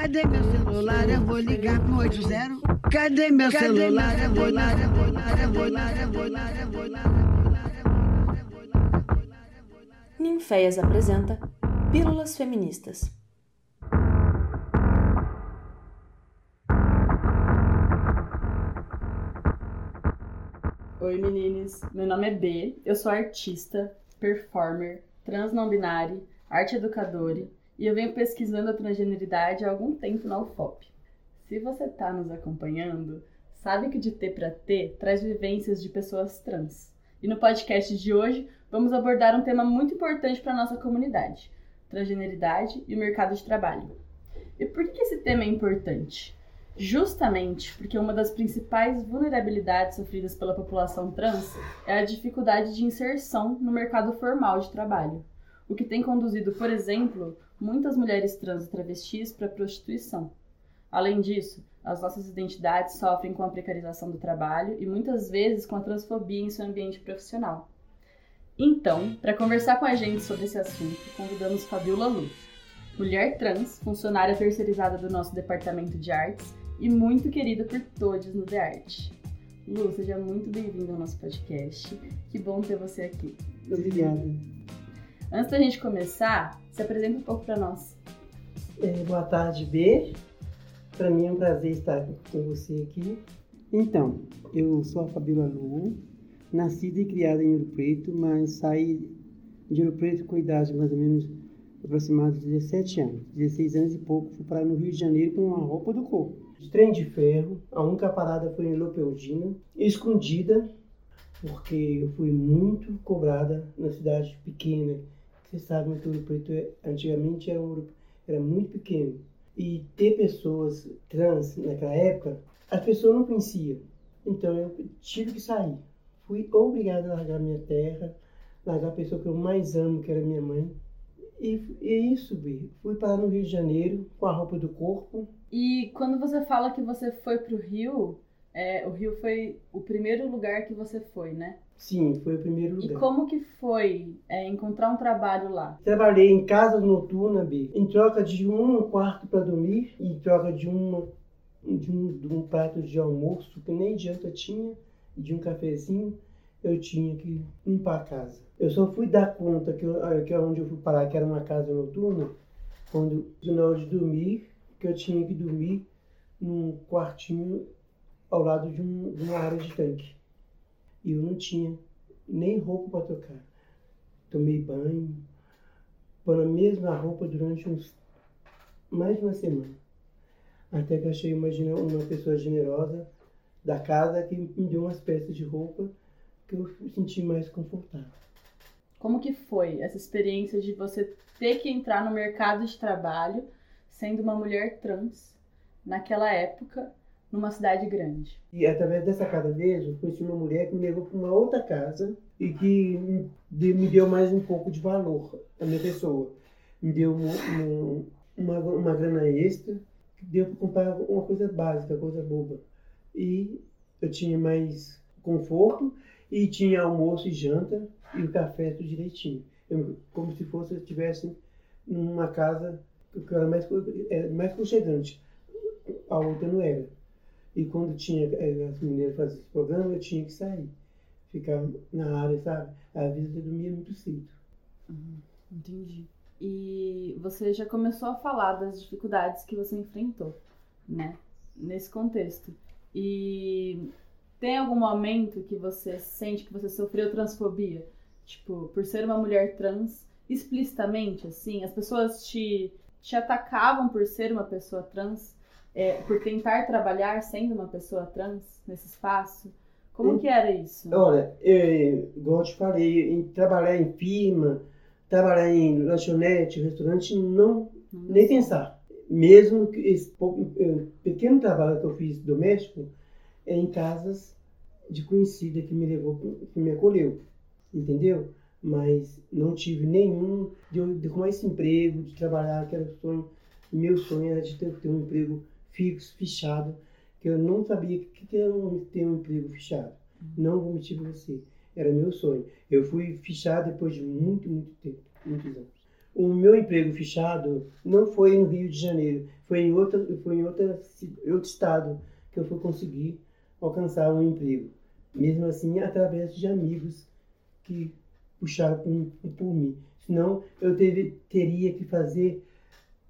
Cadê meu celular? Eu vou ligar pro 80. Cadê meu celular? Eu vou ligar, vou ligar. Ninféias apresenta Pílulas Feministas. Oi meninas, meu nome é B, eu sou artista, performer, trans não binário, arte educadora e eu venho pesquisando a transgeneridade há algum tempo na UFOP. Se você está nos acompanhando, sabe que de T para T traz vivências de pessoas trans. E no podcast de hoje vamos abordar um tema muito importante para a nossa comunidade: transgeneridade e o mercado de trabalho. E por que esse tema é importante? Justamente porque uma das principais vulnerabilidades sofridas pela população trans é a dificuldade de inserção no mercado formal de trabalho, o que tem conduzido, por exemplo, muitas mulheres trans e travestis para a prostituição. Além disso, as nossas identidades sofrem com a precarização do trabalho e muitas vezes com a transfobia em seu ambiente profissional. Então, para conversar com a gente sobre esse assunto, convidamos Fabiola Lu, mulher trans, funcionária terceirizada do nosso departamento de artes e muito querida por todos no The Art. Lu, seja muito bem-vinda ao nosso podcast. Que bom ter você aqui. Obrigada. Antes da gente começar, se apresenta um pouco para nós. É, boa tarde, B. Para mim é um prazer estar com você aqui. Então, eu sou a Fabiola Lu, nascida e criada em Ouro Preto, mas saí de Ouro Preto com idade mais ou menos aproximada de 17 anos. 16 anos e pouco, fui parar no Rio de Janeiro com uma roupa do corpo. De trem de ferro, a única parada foi em Leopoldina, escondida, porque eu fui muito cobrada na cidade pequena. Você sabe que Ouro Preto é, antigamente era, um, era muito pequeno. E ter pessoas trans naquela época, as pessoas não conheciam. Então eu tive que sair. Fui obrigada a largar minha terra, largar a pessoa que eu mais amo, que era minha mãe. E, e isso, Bi. Fui parar no Rio de Janeiro com a roupa do corpo. E quando você fala que você foi pro Rio, é, o Rio foi o primeiro lugar que você foi, né? Sim, foi o primeiro E lugar. como que foi é, encontrar um trabalho lá? Trabalhei em casa noturna, Bi, em troca de um quarto para dormir, em troca de, uma, de, um, de um prato de almoço, que nem janta tinha, e de um cafezinho, eu tinha que limpar a casa. Eu só fui dar conta que, eu, ah, que onde eu fui parar, que era uma casa noturna, quando, na hora de dormir, que eu tinha que dormir num quartinho ao lado de, um, de uma área de tanque. E eu não tinha nem roupa para trocar. Tomei banho, pôr a mesma roupa durante uns mais de uma semana. Até que achei uma, uma pessoa generosa da casa que me deu umas peças de roupa que eu senti mais confortável. Como que foi essa experiência de você ter que entrar no mercado de trabalho sendo uma mulher trans naquela época numa cidade grande? E através dessa casa mesmo, conheci uma mulher que me levou para uma outra casa e que me deu- mais um pouco de valor à minha pessoa. Me deu um- um- uma, uma grana extra deu para comprar uma coisa básica, coisa boba. E eu tinha mais conforto e tinha almoço e janta e o café tudo direitinho. Eu- como se fosse eu estivesse numa casa que era mais, é, mais conchegante. A outra não era. E quando tinha eh, as mulheres faziam esse programa, eu tinha que sair. Ficar na área, sabe? Às vezes eu dormia muito cedo. Entendi. E você já começou a falar das dificuldades que você enfrentou, né? Nesse contexto. E tem algum momento que você sente que você sofreu transfobia? Tipo, por ser uma mulher trans, explicitamente, assim? As pessoas te, te atacavam por ser uma pessoa trans? É, por tentar trabalhar sendo uma pessoa trans nesse espaço? Como que era isso? Olha, eu, igual eu te falei, em trabalhar em firma, trabalhar em lanchonete, restaurante, não, Não nem pensar. Mesmo que esse eh, pequeno trabalho que eu fiz doméstico é em casas de conhecida que me levou, que me acolheu, entendeu? Mas não tive nenhum de, de arrumar esse emprego, de trabalhar, que era o sonho. Meu sonho era de ter, ter um emprego fixo, fechado, que eu não sabia o que que era um- ter um emprego fechado. Não vou mentir pra você. Era meu sonho. Eu fui fechado depois de muito, muito tempo, muitos anos. o meu emprego fechado não foi no Rio de Janeiro, foi em, outra, foi em outra, outro estado que eu fui conseguir alcançar um emprego. Mesmo assim, através de amigos que puxaram por, por mim. Senão, eu teve, teria que fazer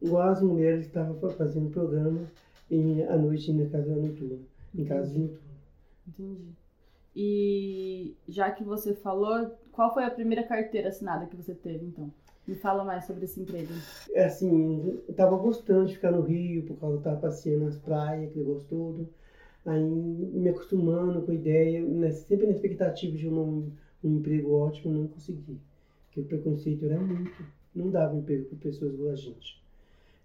igual as mulheres que estavam fazendo programa em, à noite na casa noturna, em casa noturna. Entendi. E já que você falou, qual foi a primeira carteira assinada que você teve, então? Me fala mais sobre esse emprego. É assim, eu tava gostando de ficar no Rio, por causa que eu tava passeando nas praias, aquele gosto todo. Aí me acostumando com a ideia, né, sempre na expectativa de um, um emprego ótimo, não consegui. Porque o preconceito era muito. Não dava emprego para pessoas igual a gente.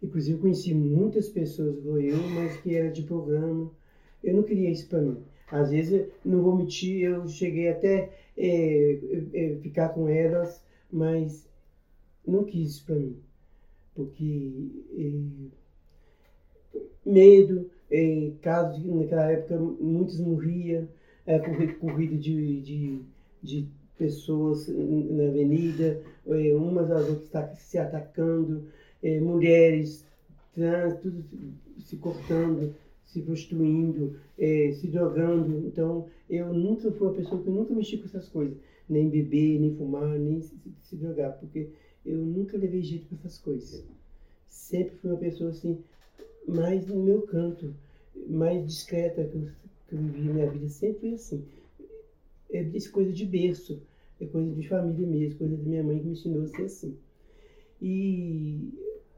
Inclusive, conheci muitas pessoas igual eu, mas que era de programa. Eu não queria isso para mim. Às vezes, não vou mentir, eu cheguei até é, é, ficar com elas, mas não quis isso para mim. Porque é, medo, é, casos naquela época muitos morriam, é, corrida de, de, de pessoas na avenida, é, umas às outras tá se atacando, é, mulheres trans, tudo se cortando se prostituindo, é, se drogando. Então, eu nunca fui uma pessoa que nunca mexi com essas coisas. Nem beber, nem fumar, nem se, se drogar. Porque eu nunca levei jeito com essas coisas. Sempre fui uma pessoa assim, mais no meu canto, mais discreta que eu, que eu vivi minha vida. Sempre fui assim. É coisa de berço. É coisa de família mesmo, coisa da minha mãe que me ensinou a ser assim. E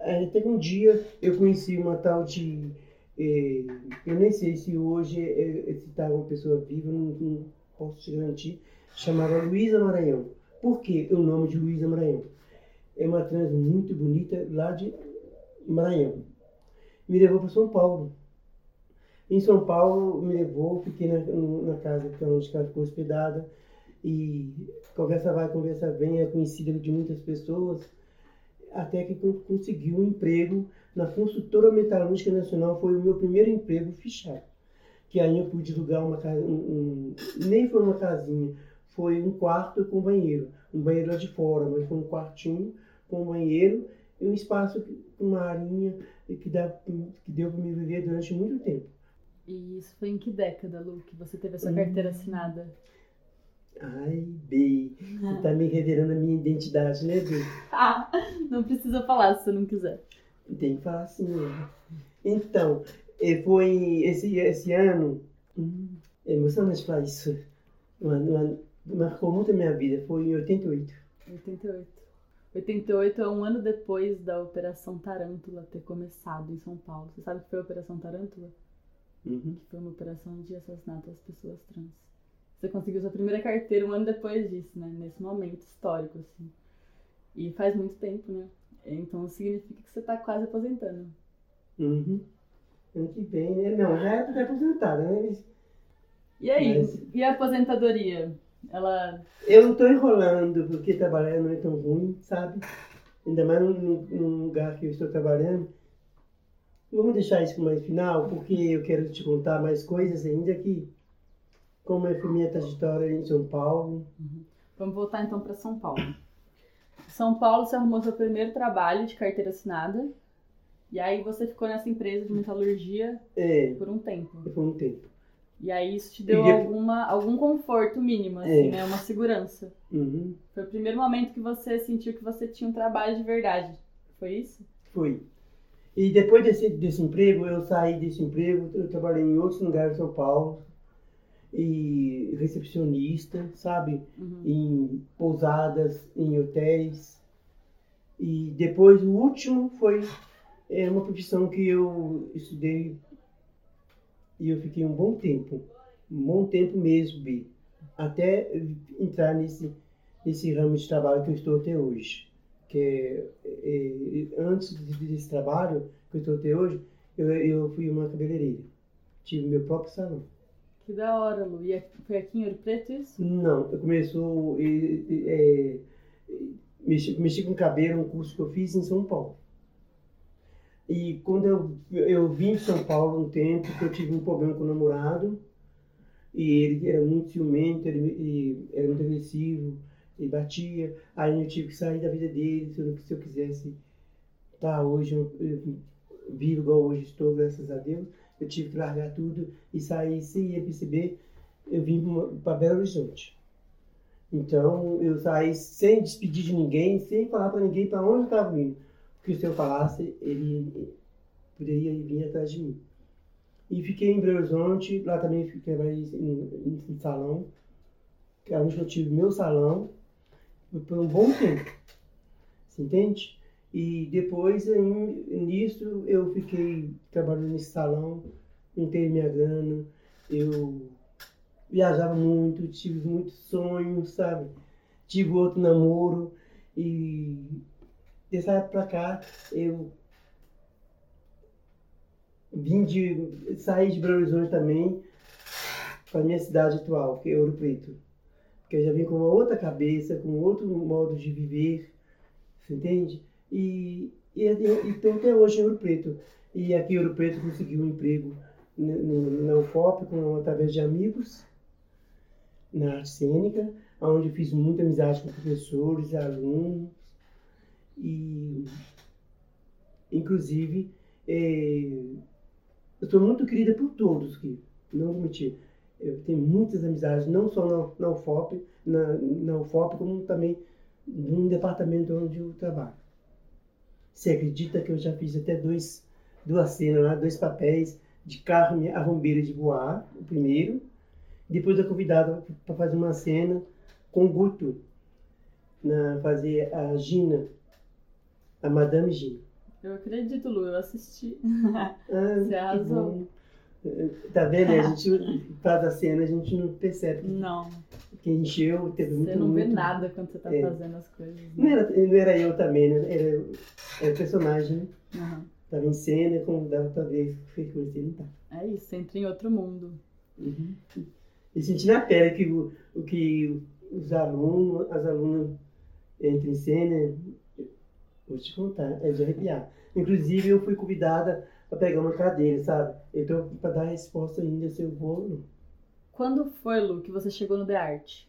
até um dia eu conheci uma tal de é, eu nem sei se hoje é, se está uma pessoa viva, não, não, posso te garantir, chamava Luísa Maranhão. Por que o nome de Luísa Maranhão? É uma trans muito bonita lá de Maranhão. Me levou para São Paulo. Em São Paulo, me levou, fiquei na, na casa onde ela ficou hospedada. E conversa vai, conversa vem, é conhecida de muitas pessoas. Até que conseguiu um emprego na Construtora Metalúrgica Nacional foi o meu primeiro emprego fechado. Que aí eu pude alugar uma casa, um, um, nem foi uma casinha, foi um quarto com banheiro. Um banheiro lá de fora, mas foi um quartinho com banheiro e um espaço, uma arinha que, dá, que deu para me viver durante muito tempo. E isso foi em que década, Lu, que você teve essa carteira hum. assinada? Ai, B, você tá me revelando a minha identidade, né, B? ah, não precisa falar se você não quiser. Tem que falar assim mesmo. Então, foi esse, esse ano. Hum, é emocionante falar isso. marcou muito a minha vida. Foi em 88. 88. 88 é um ano depois da Operação Tarântula ter começado em São Paulo. Você sabe o que foi a Operação Tarântula? Uhum. Que foi uma operação de assassinato às pessoas trans. Você conseguiu sua primeira carteira um ano depois disso, né? Nesse momento histórico, assim. E faz muito tempo, né? Então significa que você está quase aposentando. Uhum. Ano que vem, né? Não, já é aposentada, né? E aí? Mas... E a aposentadoria? Ela. Eu não estou enrolando porque trabalhar não é tão ruim, sabe? Ainda mais num, lugar que eu estou trabalhando. Vamos deixar isso mais final, porque eu quero te contar mais coisas ainda aqui. Como é foi minha trajetória em São Paulo. Uhum. Vamos voltar então para São Paulo. São Paulo, você arrumou seu primeiro trabalho de carteira assinada. E aí você ficou nessa empresa de metalurgia é, por um tempo. Por um tempo. E aí isso te deu alguma, algum conforto mínimo, assim, é. né? Uma segurança. Uhum. Foi o primeiro momento que você sentiu que você tinha um trabalho de verdade. Foi isso? Foi. E depois desse, desse emprego, eu saí desse emprego, eu trabalhei em outros lugares de São Paulo e recepcionista, sabe? Uhum. Em pousadas, em hotéis. E depois o último foi é, uma profissão que eu estudei e eu fiquei um bom tempo, um bom tempo mesmo, Bi, até entrar nesse, nesse ramo de trabalho que eu estou até hoje. Que é, é, antes desse trabalho que eu estou até hoje, eu, eu fui uma cabeleireira. Tive meu próprio salão. Que da hora, Lu. E é, foi aqui em Ouro Preto isso? Não, eu começou. É, mexi, mexi com cabelo, um curso que eu fiz em São Paulo. E quando eu, eu vim de São Paulo um tempo, que eu tive um problema com o namorado, e ele era muito ciumento, ele, era muito agressivo, Ele batia, aí eu tive que sair da vida dele, se eu, se eu quisesse estar hoje, eu, eu, vivo igual hoje estou, graças a Deus, eu tive que largar tudo e sair sem perceber, eu vim para Belo Horizonte. Então eu saí sem despedir de ninguém, sem falar para ninguém para onde eu estava indo. Porque se eu falasse, ele poderia vir atrás de mim. E fiquei em Belo Horizonte, lá também fiquei em, em salão, que é onde eu tive meu salão, por um bom tempo. Você entende? E depois, nisso, eu fiquei trabalhando nesse salão, juntei minha grana, eu viajava muito, tive muitos sonhos, sabe? Tive outro namoro e dessa época pra cá eu vim de sair de Belo Horizonte também para minha cidade atual, que é Ouro Preto. Porque eu já vim com uma outra cabeça, com outro modo de viver, você entende? E, estou até hoje em Ouro Preto. E aqui em Ouro Preto consegui um emprego na UFOP com, através de amigos na arte cênica, onde fiz muita amizade com professores, alunos e inclusive é, eu sou muito querida por todos que não vou mentir. Eu tenho muitas amizades, não só na, na UFOP, na, na UFOP, como também no departamento onde eu trabalho. Você acredita que eu já fiz até dois, duas cenas lá, dois papéis de Carme a Rombeira de Boar, o primeiro, depois eu convidada para fazer uma cena com o Guto, na, fazer a Gina, a Madame Gina. Eu acredito, Lu, eu assisti. Ah, Você arrasou. Tá vendo? A gente faz a cena, a gente não percebe. Não. Que encheu, teve muito. Você não vê muito... nada quando você tá é. fazendo as coisas. Né? Não, era, não era eu também, né? Era, era o personagem, né? Uhum. Tava em cena, como dava pra ver, coisa ele tá. É isso, entra em outro mundo. Uhum e sentir na pele que, o, o que os alunos, as alunas entram em cena, vou te contar, é de arrepiar. Inclusive, eu fui convidada para pegar uma cadeira, sabe? Então, para dar a resposta ainda se eu vou ou não. Quando foi, Lu, que você chegou no The Art?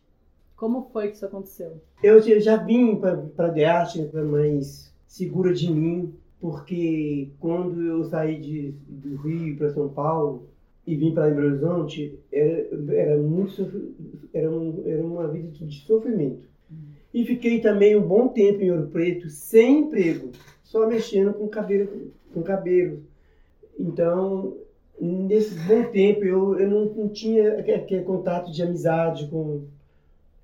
Como foi que isso aconteceu? Eu, eu já vim para The Art, mais segura de mim, porque quando eu saí de, do Rio para São Paulo, e vim para Belo Horizonte, era, era, muito, era, um, era uma vida de sofrimento. E fiquei também um bom tempo em Ouro Preto, sem emprego, só mexendo com cabelo. Com cabelo. Então, nesse bom tempo, eu, eu não, não tinha aquele contato de amizade com,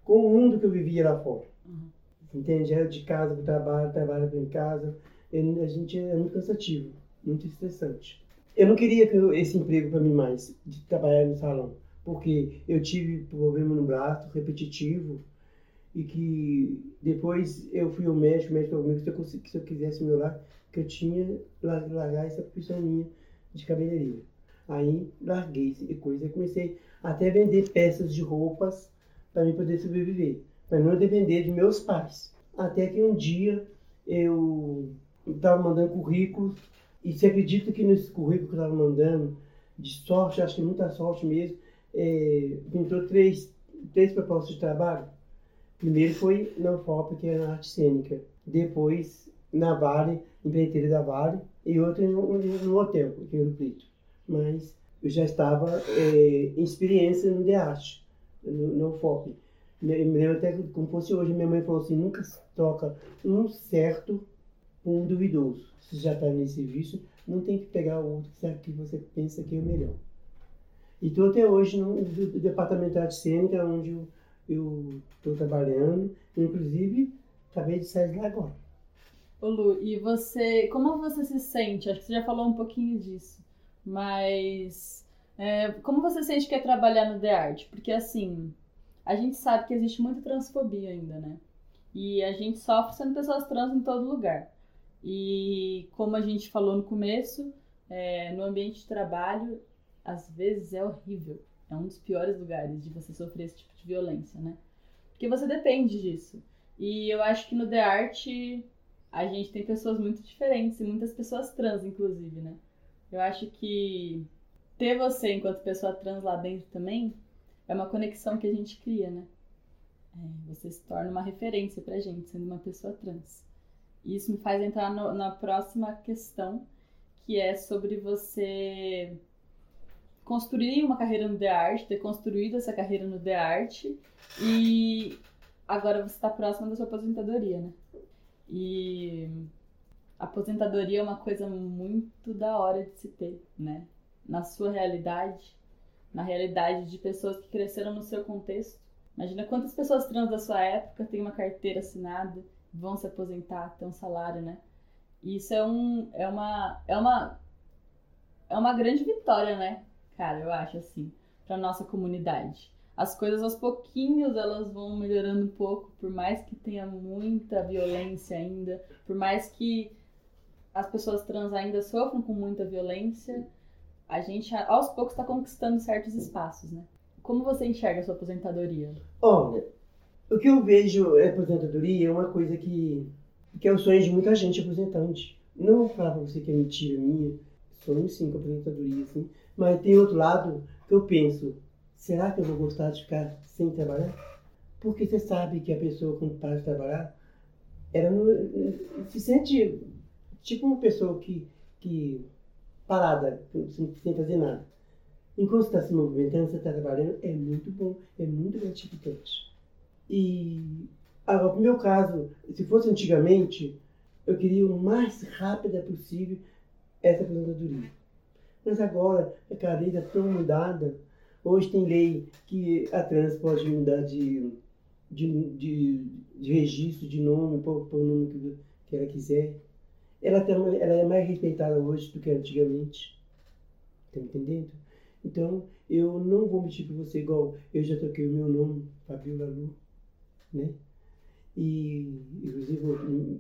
com o mundo que eu vivia lá fora. Uhum. Entende? Era de casa para o trabalho, trabalho para em casa. Eu, a gente é muito cansativo, muito estressante. Eu não queria esse emprego para mim mais, de trabalhar no salão, porque eu tive problema no braço repetitivo e que depois eu fui ao médico, o médico falou que se eu, se eu quisesse melhorar, que eu tinha largar essa profissão minha de cabeleireiro. Aí larguei e coisa, comecei até a vender peças de roupas para mim poder sobreviver, para não depender de meus pais. Até que um dia eu estava mandando currículos e se acredita que nesse currículo que eu estava mandando, de sorte, acho que muita sorte mesmo, é, três, três propostas de trabalho. Primeiro foi na UFOP, que era na arte cênica. Depois na Vale, empreiteira da Vale, e outra no, no hotel, aqui no Preto. Mas eu já estava é, em experiência no de arte, no, no UFOP. Me lembro até como fosse hoje, minha mãe falou assim, nunca troca um certo por um duvidoso se já está nesse vício, não tem que pegar o outro que você pensa que é o melhor. E estou até hoje no departamento de arte cênica, onde eu estou trabalhando, inclusive acabei de sair de lá agora. Ô Lu, e você, como você se sente? Acho que você já falou um pouquinho disso, mas é, como você sente que é trabalhar no The Art? Porque assim, a gente sabe que existe muita transfobia ainda, né? E a gente sofre sendo pessoas trans em todo lugar. E como a gente falou no começo, é, no ambiente de trabalho, às vezes é horrível. É um dos piores lugares de você sofrer esse tipo de violência, né? Porque você depende disso. E eu acho que no The Art a gente tem pessoas muito diferentes e muitas pessoas trans, inclusive, né? Eu acho que ter você enquanto pessoa trans lá dentro também é uma conexão que a gente cria, né? É, você se torna uma referência pra gente, sendo uma pessoa trans. E isso me faz entrar no, na próxima questão, que é sobre você construir uma carreira no The Art, ter construído essa carreira no The Art e agora você está próximo da sua aposentadoria, né? E aposentadoria é uma coisa muito da hora de se ter, né? Na sua realidade, na realidade de pessoas que cresceram no seu contexto. Imagina quantas pessoas trans da sua época têm uma carteira assinada, vão se aposentar, têm um salário, né? E isso é um é uma é uma é uma grande vitória, né? Cara, eu acho assim, para nossa comunidade. As coisas aos pouquinhos elas vão melhorando um pouco, por mais que tenha muita violência ainda, por mais que as pessoas trans ainda sofram com muita violência, a gente aos poucos está conquistando certos espaços, né? Como você enxerga a sua aposentadoria? Olha, o que eu vejo é aposentadoria é uma coisa que, que é o sonho de muita gente aposentante. Não vou falar pra você que é mentira minha, sonho sim com aposentadoria, assim. Mas tem outro lado que eu penso, será que eu vou gostar de ficar sem trabalhar? Porque você sabe que a pessoa quando para de trabalhar, ela não, se sente tipo uma pessoa que, que parada, sem, sem fazer nada. Enquanto você está se movimentando, você está trabalhando, é muito bom, é muito gratificante. E agora, no meu caso, se fosse antigamente, eu queria o mais rápida possível essa aposentadoria. Mas agora a lei está tão mudada. Hoje tem lei que a trans pode mudar de, de, de, de registro, de nome, por, por nome que, que ela quiser. Ela, tem, ela é mais respeitada hoje do que antigamente. Tá entendendo? Então, eu não vou mentir para você igual eu já toquei o meu nome, Fabiola Lu, né? E, inclusive,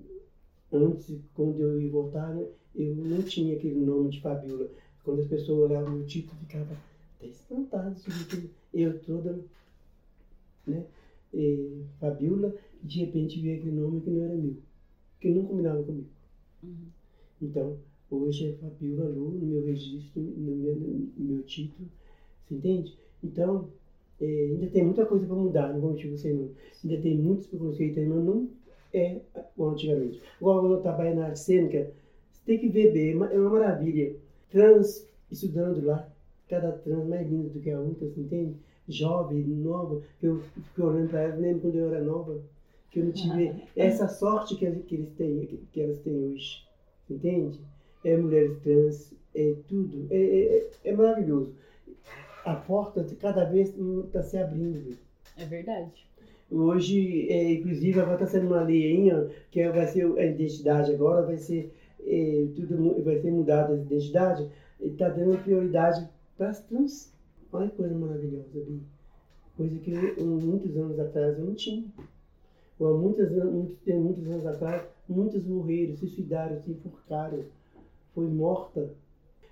antes, quando eu ia voltar, né, eu não tinha aquele nome de Fabiola. Quando as pessoas olhavam o título, ficava até espantado eu toda, né? E, Fabiola, de repente veio aquele nome que não era meu, que não combinava comigo. Uhum. Então, hoje é Fabiola Lu no meu registro, no meu, no meu título, você entende? Então, é, ainda tem muita coisa para mudar, não vou mentir você não. Ainda tem muitos preconceitos mas não é como antigamente. Igual eu trabalho na arte cênica, você tem que ver bem, é uma maravilha trans estudando lá, cada trans mais linda do que a outra, você entende? Jovem, nova, eu fico olhando para elas, lembro quando eu era nova, que eu não tive essa sorte que, que eles têm, que, que elas têm hoje, entende? É mulheres trans, é tudo, é, é, é maravilhoso. A porta cada vez está se abrindo. É verdade. Hoje, é, inclusive, agora está sendo uma lei aí, que vai ser a identidade agora, vai ser e tudo vai ser mudado a identidade, está dando prioridade para as trans. Olha que coisa maravilhosa, Bi. Coisa que eu, muitos anos atrás eu não tinha. Há muitos, muitos, anos atrás, muitos morreram, se suicidaram, se enforcaram. Foi morta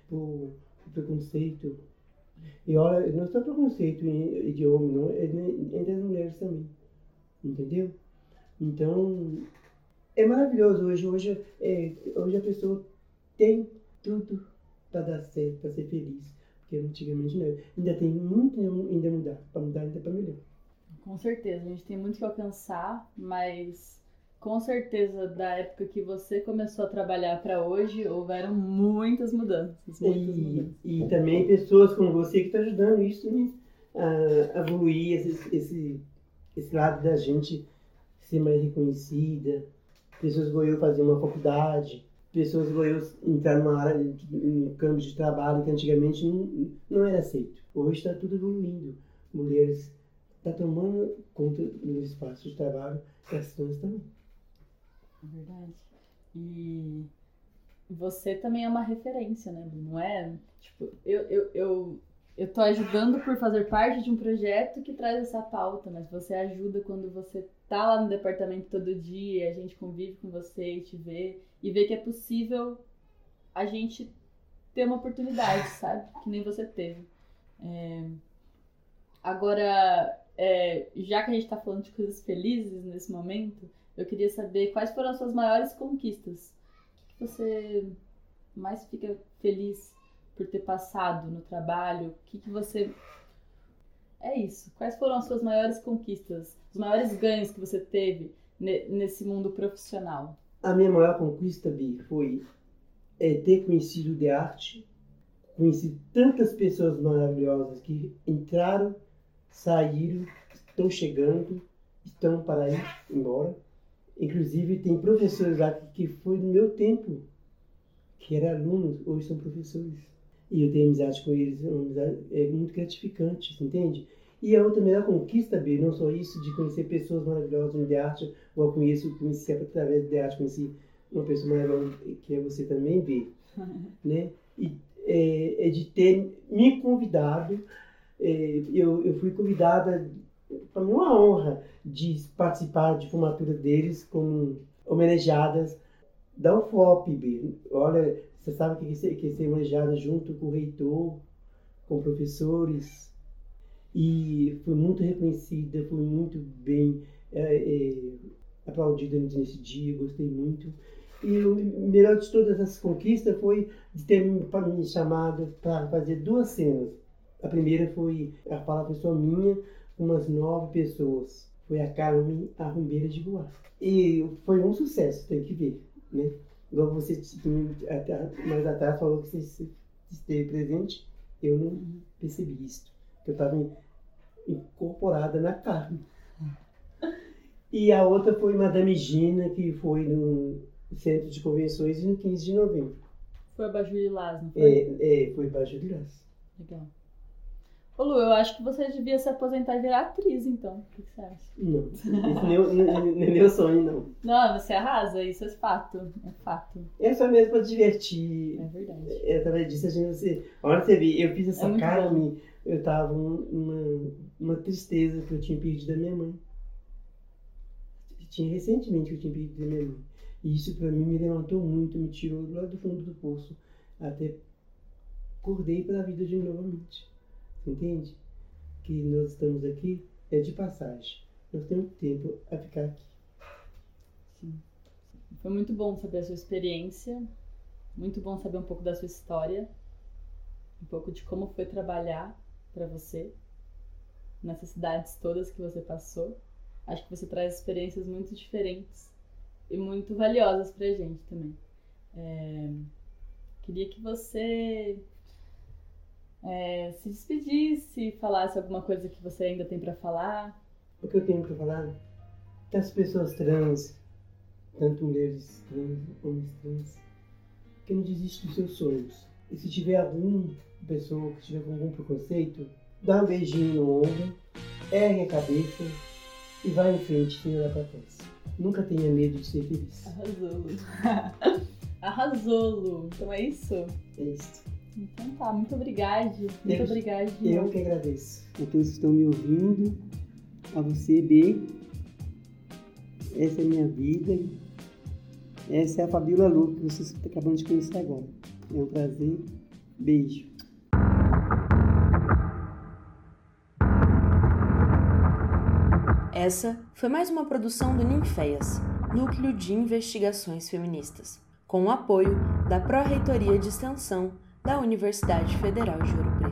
por preconceito. E olha, não é só preconceito de homem, não, é entre as mulheres também. Entendeu? Então, é maravilhoso hoje. Hoje, é, hoje a pessoa tem tudo para dar certo, para ser feliz. Porque antigamente não. Ainda tem muito ainda mudar. Para mudar ainda para melhor. Com certeza. A gente tem muito que alcançar, mas com certeza da época que você começou a trabalhar para hoje, houveram muitas mudanças. Muitas e, mudanças. e também pessoas como você que está ajudando isso né? a evoluir esse, esse, esse lado da gente ser mais reconhecida, pessoas vão eu fazer uma faculdade, pessoas vão eu entrar numa área, um campo de trabalho que antigamente não, não era aceito. Hoje está tudo evoluindo. Mulheres estão tá tomando conta do espaço de trabalho das trans também. É verdade. E você também é uma referência, né? Não é? Tipo, eu, eu, eu eu tô ajudando por fazer parte de um projeto que traz essa pauta, mas você ajuda quando você tá lá no departamento todo dia, a gente convive com você e te vê e vê que é possível a gente ter uma oportunidade, sabe? Que nem você teve. É... Agora, é... já que a gente tá falando de coisas felizes nesse momento, eu queria saber quais foram as suas maiores conquistas. O que você mais fica feliz por ter passado no trabalho? O que, que você. é isso. Quais foram as suas maiores conquistas, os maiores ganhos que você teve nesse mundo profissional? A minha maior conquista, Bi, foi é, ter conhecido de arte, conheci tantas pessoas maravilhosas que entraram, saíram, estão chegando, estão para ir embora. Inclusive, tem professores lá que, que foi no meu tempo, que eram alunos, hoje são professores. E eu tenho amizade com eles, é, é muito gratificante, entende? E a outra melhor conquista, B, não só isso, de conhecer pessoas maravilhosas de arte, eu conheço, conheci através de arte, conheci uma pessoa maravilhosa que é você também, B, né? E é, é, de ter me convidado, eu, eu fui convidada, para mim é uma honra de participar de formatura deles como homenageadas da UFOP, B. Olha, você sabe que é, que é ser homenageada junto com o reitor, com professores, e foi muito reconhecida, foi muito bem é, é, aplaudida nesse dia, gostei muito. E o melhor de todas essas conquistas foi de ter me chamado para fazer duas cenas. A primeira foi a fala pessoa minha, umas nove pessoas. Foi a Carmen a Rumbeira de Boa. E foi um sucesso, tem que ver, né? Igual você mais atrás falou que você esteve presente, eu não percebi isso. Eu estava incorporada na carne. E a outra foi Madame Gina, que foi no Centro de Convenções no 15 de novembro. Foi a Bajur Lilás, não foi? É, é foi Bajur Lilás. Legal. Ô Lu, eu acho que você devia se aposentar e virar atriz, então. O que você acha? Não, isso é meu sonho, não. Não, você arrasa, isso é fato. É fato. É só mesmo pra divertir. É verdade. É, através disso a gente. Você, olha, você vê, eu fiz essa é cara, eu tava uma, uma tristeza que eu tinha perdido a minha mãe. Tinha recentemente que eu tinha perdido a minha mãe. E isso para mim me levantou muito, me tirou lá do fundo do poço. Até acordei para a vida de novamente. Entende? Que nós estamos aqui é de passagem. Nós temos tempo a ficar aqui. Sim. Foi muito bom saber a sua experiência. Muito bom saber um pouco da sua história. Um pouco de como foi trabalhar para você nessas cidades todas que você passou. Acho que você traz experiências muito diferentes e muito valiosas pra gente também. É, queria que você é, se despedisse, falasse alguma coisa que você ainda tem para falar. O que eu tenho para falar? Das pessoas trans, tanto mulheres trans, homens trans, que não desistem dos seus sonhos. E se tiver alguma pessoa que tiver algum preconceito, dá um beijinho no ombro, ergue a cabeça e vai em frente sem olhar para trás. Nunca tenha medo de ser feliz. Arrasou, Lu. Arrasou, Lu. Então é isso? É isso. Então tá, muito obrigada. Muito eu, obrigada. Eu que agradeço. A todos que estão me ouvindo, a você, B. Essa é a minha vida. Essa é a Fabíola Lu, que vocês estão acabando de conhecer agora. É um prazer. Beijo. Essa foi mais uma produção do Ninféias, Núcleo de Investigações Feministas, com o apoio da Pró-Reitoria de Extensão da Universidade Federal de Ouro.